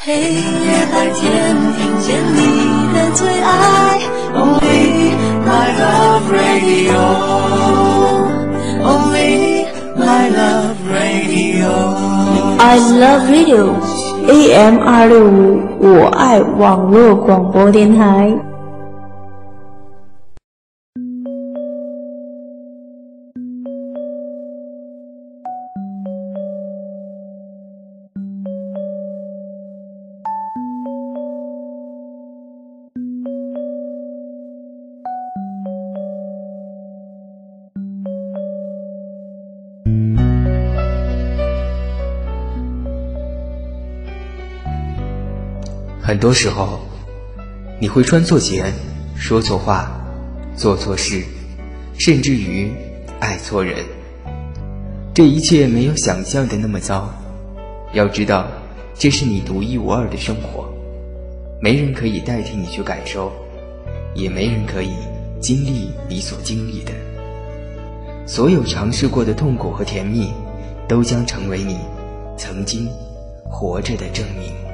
黑夜白天，听见你的最爱，Only my love radio。Only my love radio。I love radio。AM 二六五，我爱网络广播电台。很多时候，你会穿错鞋，说错话，做错事，甚至于爱错人。这一切没有想象的那么糟。要知道，这是你独一无二的生活，没人可以代替你去感受，也没人可以经历你所经历的。所有尝试过的痛苦和甜蜜，都将成为你曾经活着的证明。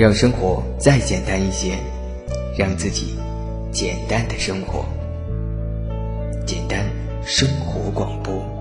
让生活再简单一些，让自己简单的生活，简单生活广播。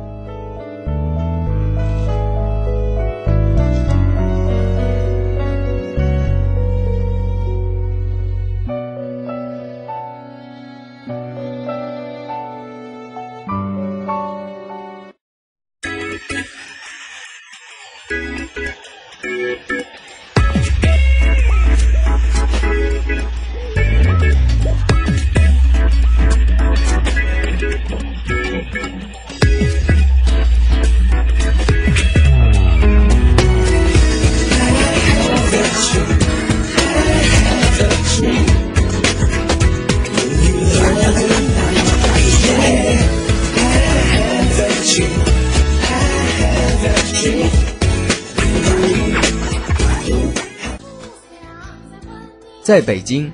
在北京，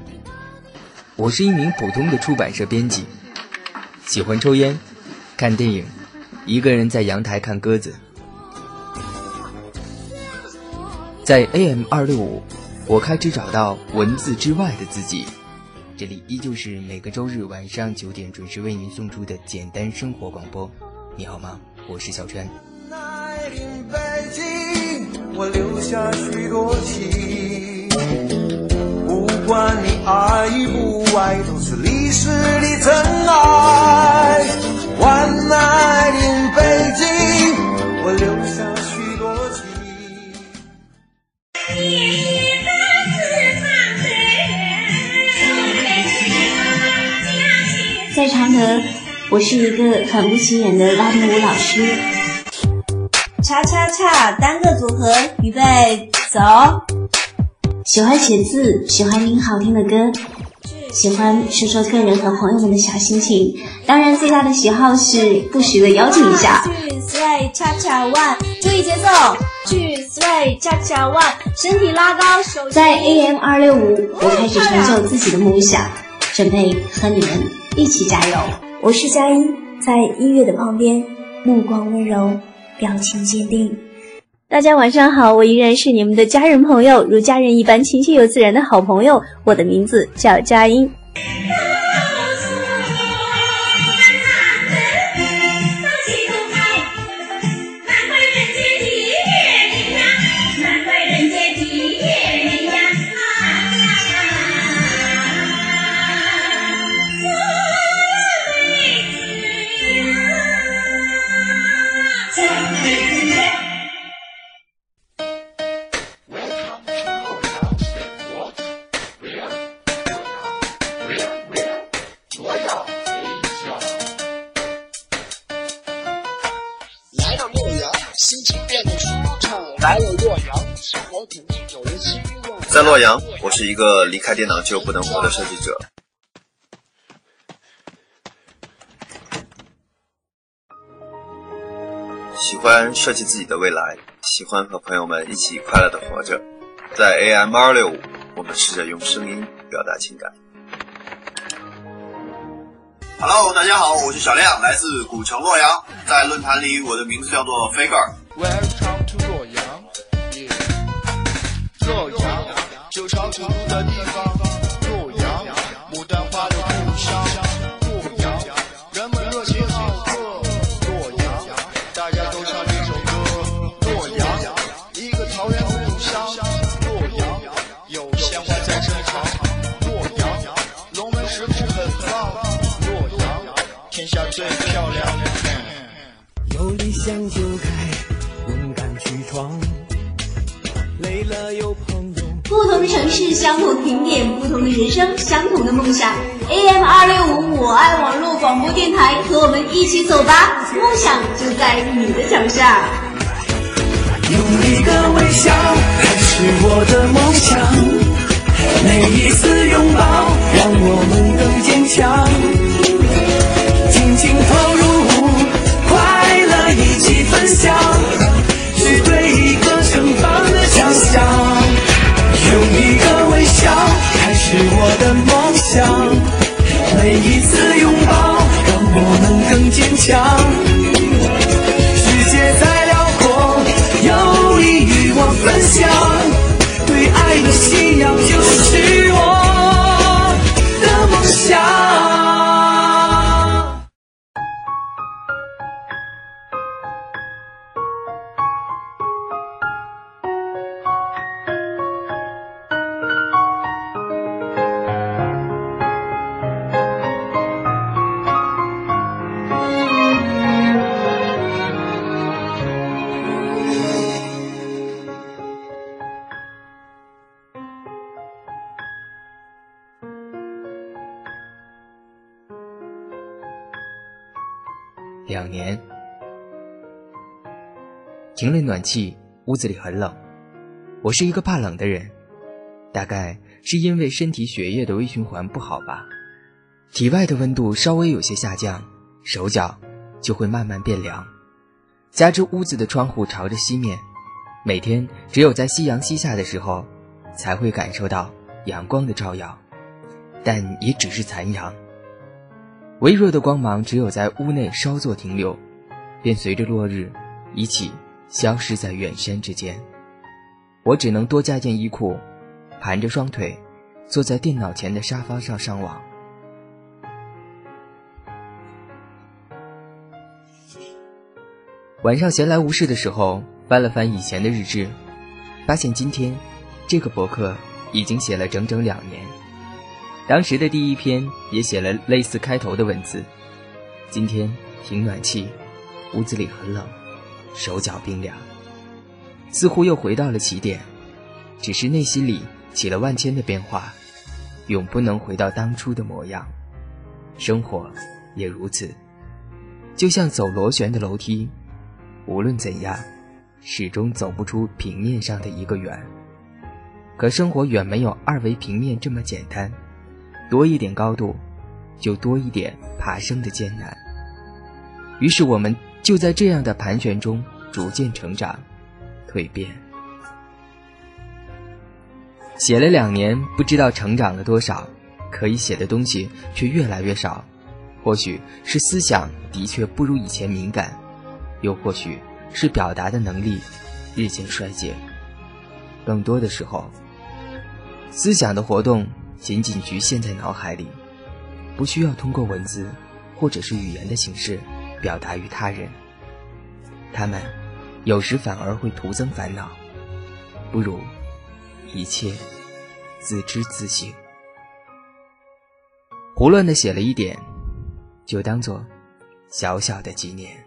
我是一名普通的出版社编辑，喜欢抽烟、看电影，一个人在阳台看鸽子。在 AM 二六五，我开始找到文字之外的自己。这里依旧是每个周日晚上九点准时为您送出的简单生活广播。你好吗？我是小川。我留下许多情。不管你爱与不爱，都是历史的真爱。One night in 北京，我留下许多情。在常德，我是一个很不起眼的拉丁舞老师。恰恰恰，单个组合，预备，走。喜欢写字，喜欢听好听的歌，喜欢说说个人和朋友们的小心情。当然，最大的喜好是不时的邀请一下。去 sway 恰恰 one，注意节奏。去 sway 恰恰 one，身体拉高，手。在 AM 二六五，我开始成就自己的梦想，准备和你们一起加油。我是佳音，在音乐的旁边，目光温柔，表情坚定。大家晚上好，我依然是你们的家人朋友，如家人一般亲切又自然的好朋友。我的名字叫佳音。是一个离开电脑就不能活的设计者。喜欢设计自己的未来，喜欢和朋友们一起快乐的活着。在 AM 二六五，我们试着用声音表达情感。Hello，大家好，我是小亮，来自古城洛阳，在论坛里我的名字叫做 Faker。旧朝古都的地方，洛阳，牡丹花的故乡，洛阳，人们热情好客，洛阳，大家都唱这首歌，洛阳，一个桃源故乡，洛阳，有鲜花在身旁，洛阳，龙门石窟很棒，洛阳，天下最漂亮。有理想就城市，相同的评点；不同的人生，相同的梦想。AM 二六五，我爱网络广播电台，和我们一起走吧，梦想就在你的脚下。用一个微笑开始我的梦想，每一次拥抱让我们更坚强，尽情投入，快乐一起分享，更停了暖气，屋子里很冷。我是一个怕冷的人，大概是因为身体血液的微循环不好吧。体外的温度稍微有些下降，手脚就会慢慢变凉。加之屋子的窗户朝着西面，每天只有在夕阳西下的时候，才会感受到阳光的照耀，但也只是残阳。微弱的光芒只有在屋内稍作停留，便随着落日一起消失在远山之间。我只能多加件衣裤，盘着双腿，坐在电脑前的沙发上上网。晚上闲来无事的时候，翻了翻以前的日志，发现今天这个博客已经写了整整两年。当时的第一篇也写了类似开头的文字。今天停暖气，屋子里很冷，手脚冰凉，似乎又回到了起点，只是内心里起了万千的变化，永不能回到当初的模样。生活也如此，就像走螺旋的楼梯，无论怎样，始终走不出平面上的一个圆。可生活远没有二维平面这么简单。多一点高度，就多一点爬升的艰难。于是我们就在这样的盘旋中逐渐成长、蜕变。写了两年，不知道成长了多少，可以写的东西却越来越少。或许是思想的确不如以前敏感，又或许是表达的能力日渐衰竭。更多的时候，思想的活动。仅仅局限在脑海里，不需要通过文字或者是语言的形式表达于他人。他们有时反而会徒增烦恼，不如一切自知自省。胡乱的写了一点，就当做小小的纪念。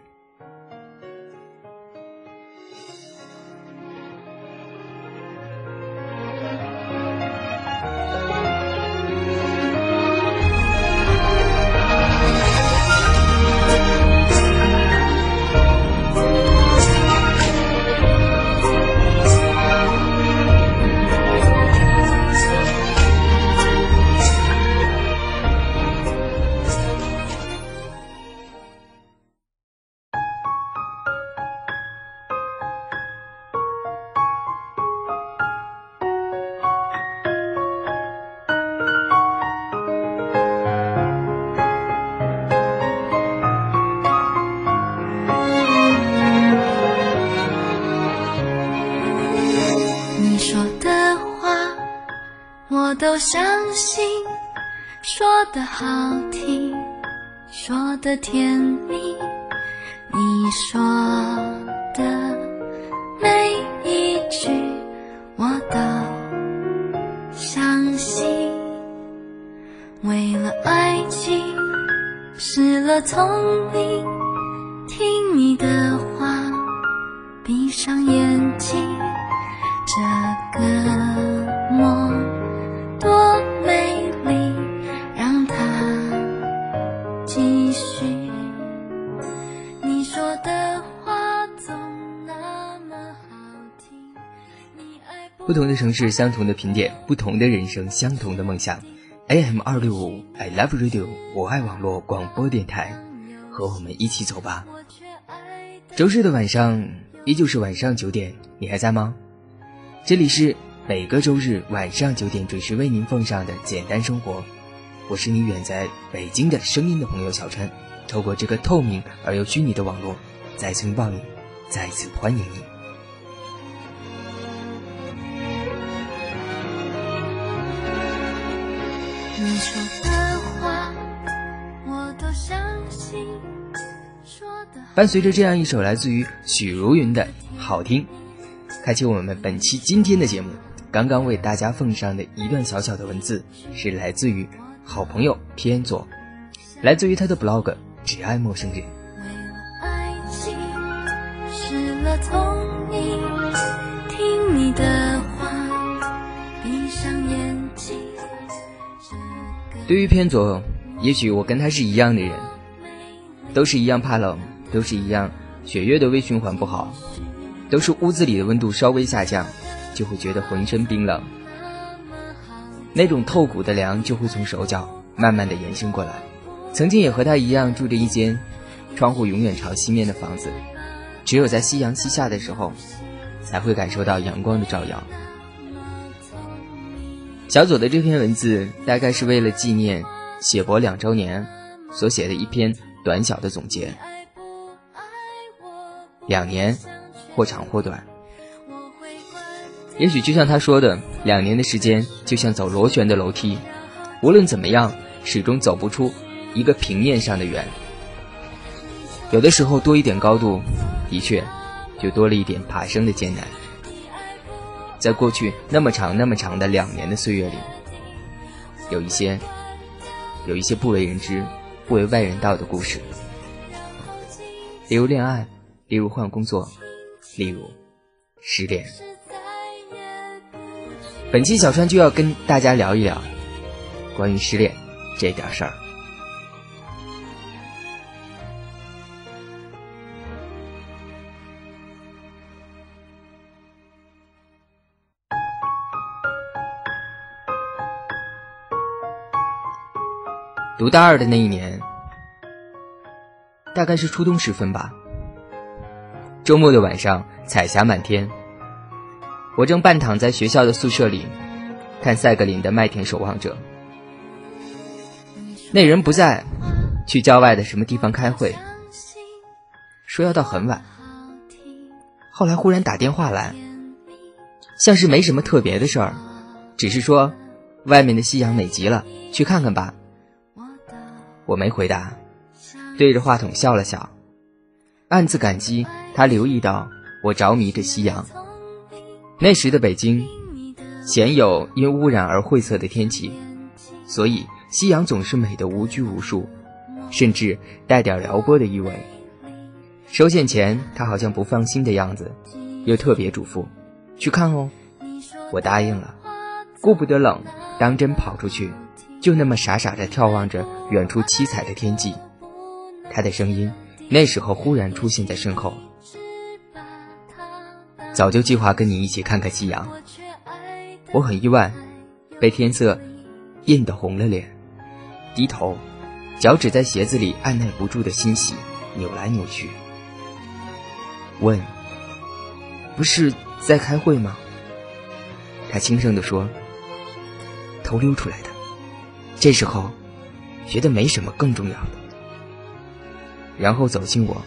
的天同的城市，相同的频点；不同的人生，相同的梦想。AM 二六五，I love radio，我爱网络广播电台，和我们一起走吧。周日的晚上，依旧是晚上九点，你还在吗？这里是。每个周日晚上九点准时为您奉上的简单生活，我是你远在北京的声音的朋友小陈。透过这个透明而又虚拟的网络，再次拥抱你，再次欢迎你。说的话，我都相信。伴随着这样一首来自于许茹芸的好听，开启我们本期今天的节目。刚刚为大家奉上的一段小小的文字，是来自于好朋友偏左，来自于他的 blog，只爱陌生人。对于偏左，也许我跟他是一样的人，都是一样怕冷，都是一样血液的微循环不好，都是屋子里的温度稍微下降。就会觉得浑身冰冷，那种透骨的凉就会从手脚慢慢的延伸过来。曾经也和他一样住着一间窗户永远朝西面的房子，只有在夕阳西下的时候，才会感受到阳光的照耀。小左的这篇文字大概是为了纪念写博两周年所写的一篇短小的总结。两年，或长或短。也许就像他说的，两年的时间就像走螺旋的楼梯，无论怎么样，始终走不出一个平面上的圆。有的时候多一点高度，的确，就多了一点爬升的艰难。在过去那么长那么长的两年的岁月里，有一些，有一些不为人知、不为外人道的故事，例如恋爱，例如换工作，例如失恋。本期小川就要跟大家聊一聊关于失恋这点事儿。读大二的那一年，大概是初冬时分吧。周末的晚上，彩霞满天。我正半躺在学校的宿舍里，看赛格林的《麦田守望者》。那人不在，去郊外的什么地方开会，说要到很晚。后来忽然打电话来，像是没什么特别的事儿，只是说外面的夕阳美极了，去看看吧。我没回答，对着话筒笑了笑，暗自感激他留意到我着迷着夕阳。那时的北京，鲜有因污染而晦涩的天气，所以夕阳总是美得无拘无束，甚至带点撩拨的意味。收线前，他好像不放心的样子，又特别嘱咐：“去看哦。”我答应了，顾不得冷，当真跑出去，就那么傻傻的眺望着远处七彩的天际。他的声音那时候忽然出现在身后。早就计划跟你一起看看夕阳，我很意外，被天色映得红了脸，低头，脚趾在鞋子里按耐不住的欣喜，扭来扭去。问：“不是在开会吗？”他轻声地说：“偷溜出来的。”这时候，觉得没什么更重要的，然后走近我，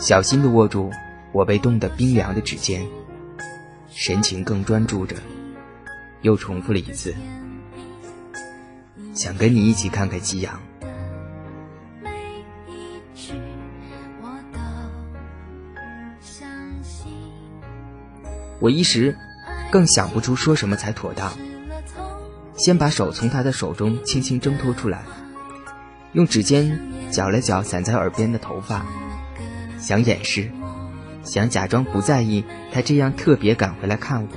小心地握住。我被冻得冰凉的指尖，神情更专注着，又重复了一次：“想跟你一起看看夕阳。我一时更想不出说什么才妥当，先把手从他的手中轻轻挣脱出来，用指尖搅了搅散在耳边的头发，想掩饰，想假装不在意他这样特别赶回来看我，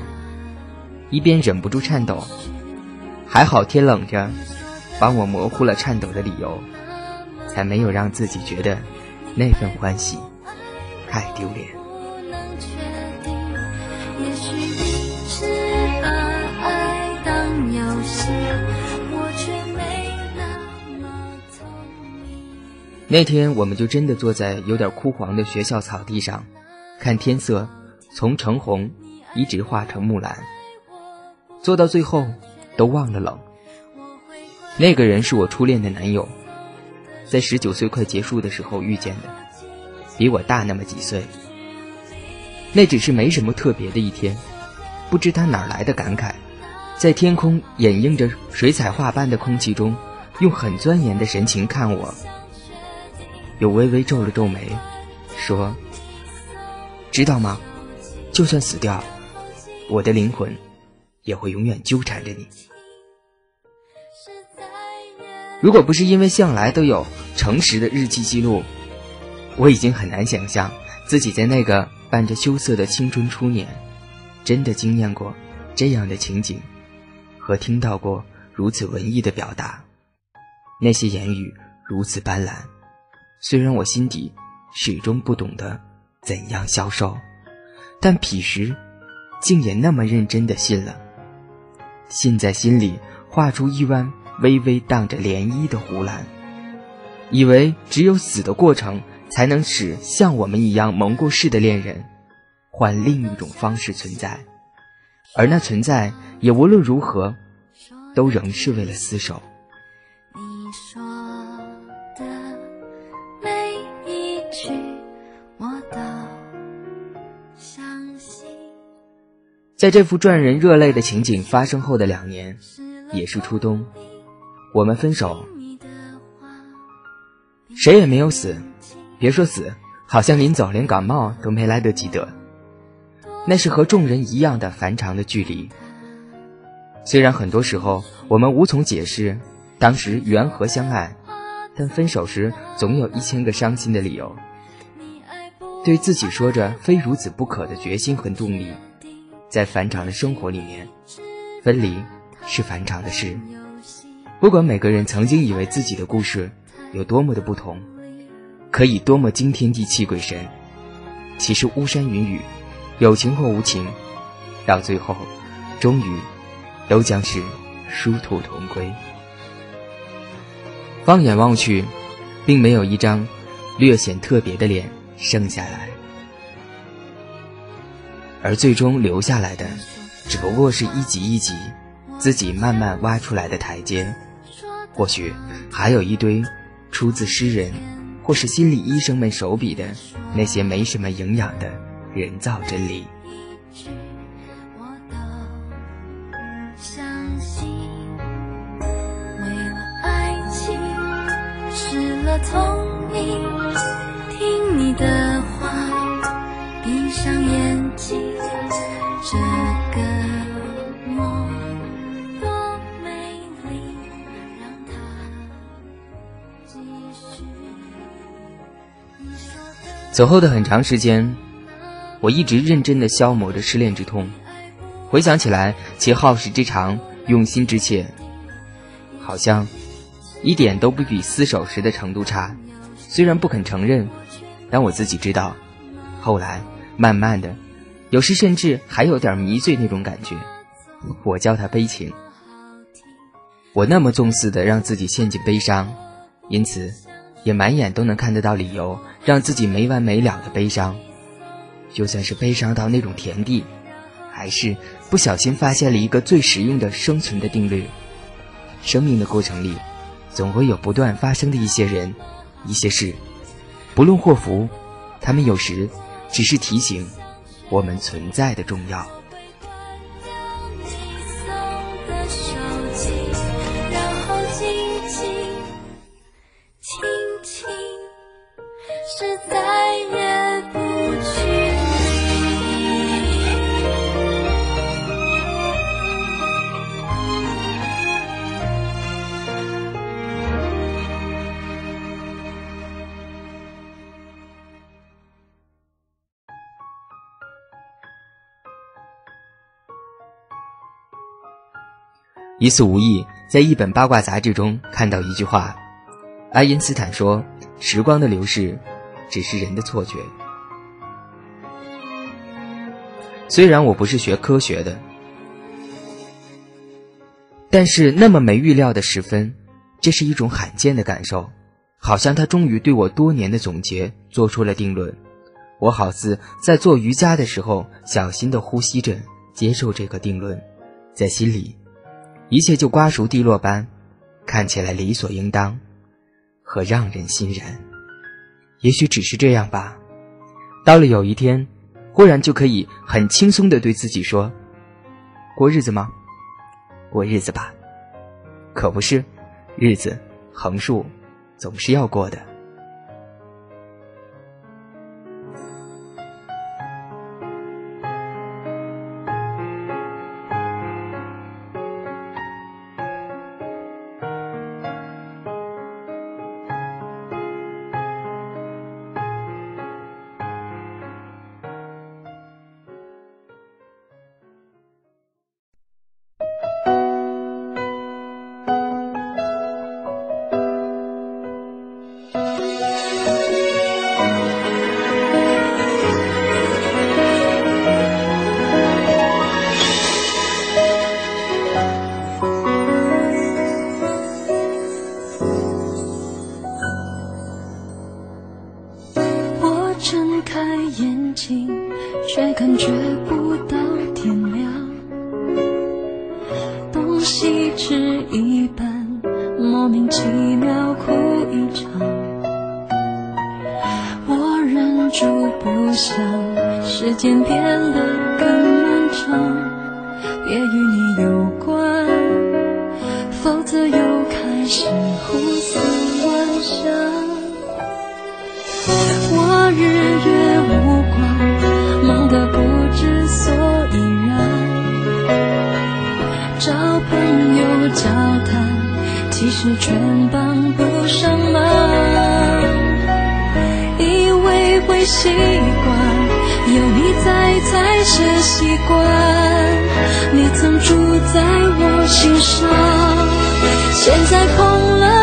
一边忍不住颤抖。还好天冷着，帮我模糊了颤抖的理由，才没有让自己觉得那份欢喜太丢脸。那天，我们就真的坐在有点枯黄的学校草地上，看天色从橙红一直化成木蓝。坐到最后，都忘了冷。那个人是我初恋的男友，在十九岁快结束的时候遇见的，比我大那么几岁。那只是没什么特别的一天，不知他哪来的感慨，在天空掩映着水彩画般的空气中，用很钻研的神情看我。又微微皱了皱眉，说：“知道吗？就算死掉，我的灵魂也会永远纠缠着你。如果不是因为向来都有诚实的日记记录，我已经很难想象自己在那个伴着羞涩的青春初年，真的经验过这样的情景，和听到过如此文艺的表达，那些言语如此斑斓。”虽然我心底始终不懂得怎样消受，但彼时竟也那么认真的信了，信在心里画出一弯微微荡着涟漪的湖蓝，以为只有死的过程才能使像我们一样蒙过世的恋人换另一种方式存在，而那存在也无论如何都仍是为了厮守。在这幅赚人热泪的情景发生后的两年，也是初冬，我们分手，谁也没有死，别说死，好像临走连感冒都没来得及得。那是和众人一样的繁长的距离。虽然很多时候我们无从解释当时缘何相爱，但分手时总有一千个伤心的理由，对自己说着非如此不可的决心和动力。在繁长的生活里面，分离是繁长的事。不管每个人曾经以为自己的故事有多么的不同，可以多么惊天地泣鬼神，其实巫山云雨，有情或无情，到最后，终于都将是殊途同归。放眼望去，并没有一张略显特别的脸剩下来。而最终留下来的，只不过是一级一级自己慢慢挖出来的台阶，或许还有一堆出自诗人或是心理医生们手笔的那些没什么营养的人造真理。走后的很长时间，我一直认真的消磨着失恋之痛。回想起来，其耗时之长、用心之切，好像一点都不比厮守时的程度差。虽然不肯承认，但我自己知道。后来，慢慢的，有时甚至还有点迷醉那种感觉。我叫它悲情。我那么纵肆的让自己陷进悲伤，因此。也满眼都能看得到理由，让自己没完没了的悲伤。就算是悲伤到那种田地，还是不小心发现了一个最实用的生存的定律：生命的过程里，总会有不断发生的一些人、一些事，不论祸福，他们有时只是提醒我们存在的重要。一次无意在一本八卦杂志中看到一句话，爱因斯坦说：“时光的流逝，只是人的错觉。”虽然我不是学科学的，但是那么没预料的时分，这是一种罕见的感受，好像他终于对我多年的总结做出了定论。我好似在做瑜伽的时候，小心的呼吸着，接受这个定论，在心里，一切就瓜熟蒂落般，看起来理所应当，和让人欣然。也许只是这样吧。到了有一天。忽然就可以很轻松的对自己说：“过日子吗？过日子吧。可不是，日子横竖总是要过的。”朋友交谈其实全帮不上忙以为会习惯有你在才是习惯你曾住在我心上现在空了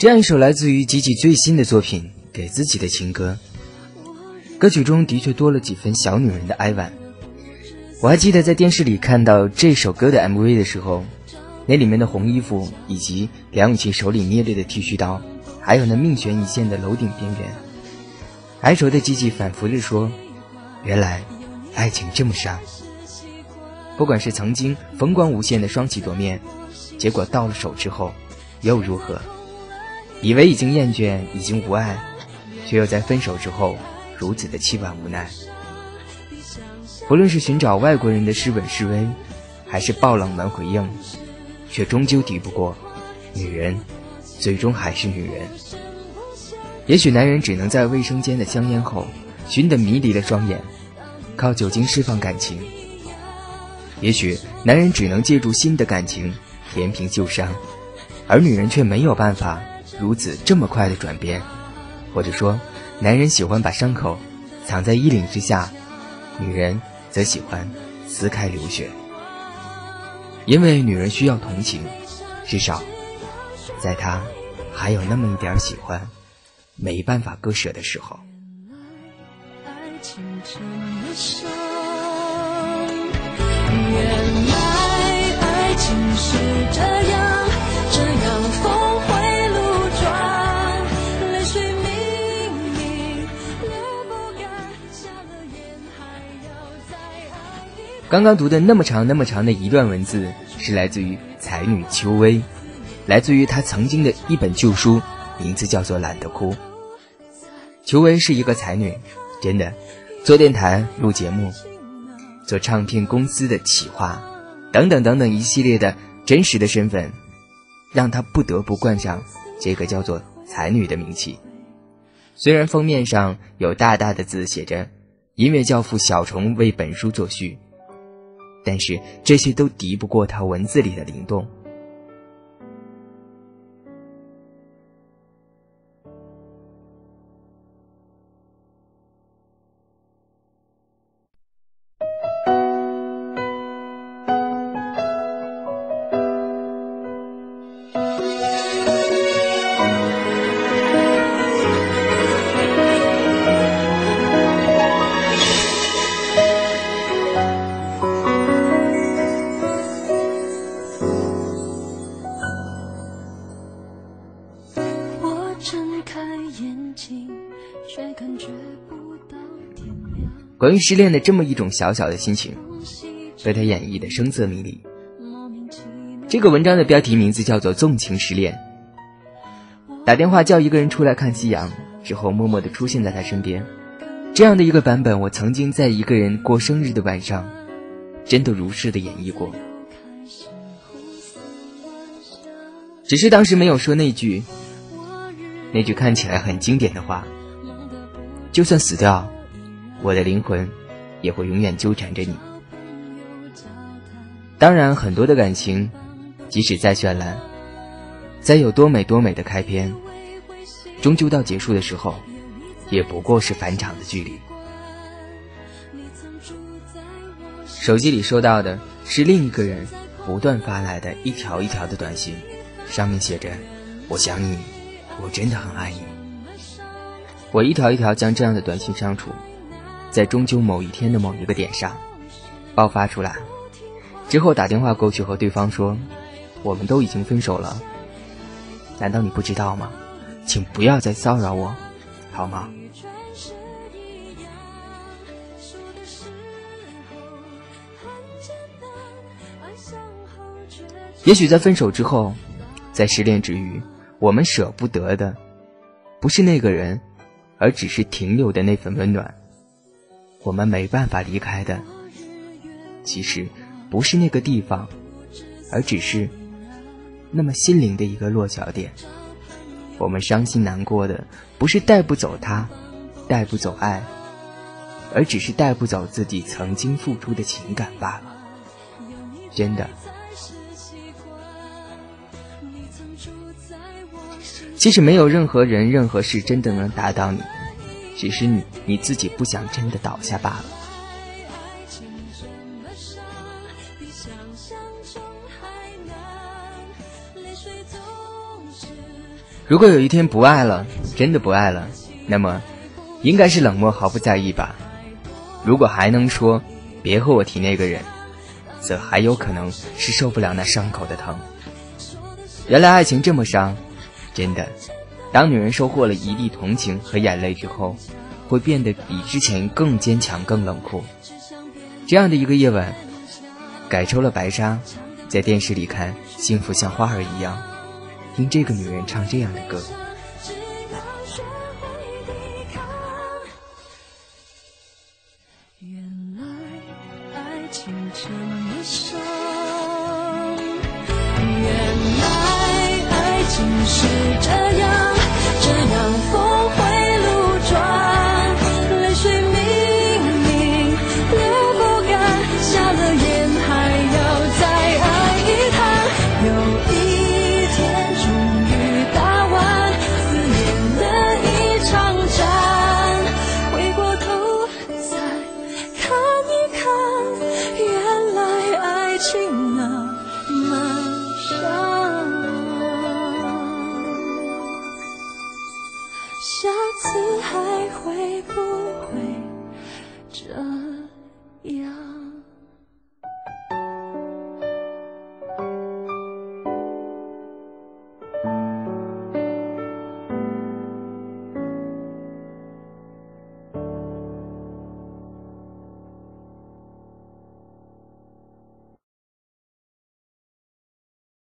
这样一首来自于吉吉最新的作品《给自己的情歌》，歌曲中的确多了几分小女人的哀婉。我还记得在电视里看到这首歌的 MV 的时候，那里面的红衣服，以及梁咏琪手里捏着的剃须刀，还有那命悬一线的楼顶边缘，哀愁的吉吉反复地说：“原来，爱情这么伤。不管是曾经风光无限的双喜夺面，结果到了手之后，又如何？”以为已经厌倦，已经无爱，却又在分手之后如此的凄婉无奈。不论是寻找外国人的诗吻示威，还是爆冷门回应，却终究抵不过女人，最终还是女人。也许男人只能在卫生间的香烟后熏得迷离的双眼，靠酒精释放感情；也许男人只能借助新的感情填平旧伤，而女人却没有办法。如此这么快的转变，或者说，男人喜欢把伤口藏在衣领之下，女人则喜欢撕开流血，因为女人需要同情，至少，在她还有那么一点喜欢，没办法割舍的时候。原来爱情是这样，刚刚读的那么长那么长的一段文字，是来自于才女秋薇，来自于她曾经的一本旧书，名字叫做《懒得哭》。秋薇是一个才女，真的，做电台、录节目、做唱片公司的企划，等等等等一系列的真实的身份，让她不得不冠上这个叫做“才女”的名气。虽然封面上有大大的字写着“音乐教父小虫为本书作序”，但是这些都敌不过他文字里的灵动。关于失恋的这么一种小小的心情，被他演绎的声色迷离。这个文章的标题名字叫做《纵情失恋》。打电话叫一个人出来看夕阳，之后默默的出现在他身边，这样的一个版本，我曾经在一个人过生日的晚上，真的如是的演绎过。只是当时没有说那句，那句看起来很经典的话：就算死掉。我的灵魂也会永远纠缠着你。当然，很多的感情，即使再绚烂，再有多美多美的开篇，终究到结束的时候，也不过是返场的距离。手机里收到的是另一个人不断发来的一条一条的短信，上面写着：“我想你，我真的很爱你。”我一条一条将这样的短信删除。在终究某一天的某一个点上，爆发出来，之后打电话过去和对方说：“我们都已经分手了，难道你不知道吗？请不要再骚扰我，好吗？”也许在分手之后，在失恋之余，我们舍不得的，不是那个人，而只是停留的那份温暖。我们没办法离开的，其实不是那个地方，而只是那么心灵的一个落脚点。我们伤心难过的，不是带不走他，带不走爱，而只是带不走自己曾经付出的情感罢了。真的，其实没有任何人、任何事真的能打倒你。只是你你自己不想真的倒下罢了。如果有一天不爱了，真的不爱了，那么应该是冷漠，毫不在意吧。如果还能说别和我提那个人，则还有可能是受不了那伤口的疼。原来爱情这么伤，真的。当女人收获了一地同情和眼泪之后，会变得比之前更坚强、更冷酷。这样的一个夜晚，改抽了白沙，在电视里看《幸福像花儿一样》，听这个女人唱这样的歌。原来爱情这么伤，原来爱情是这样。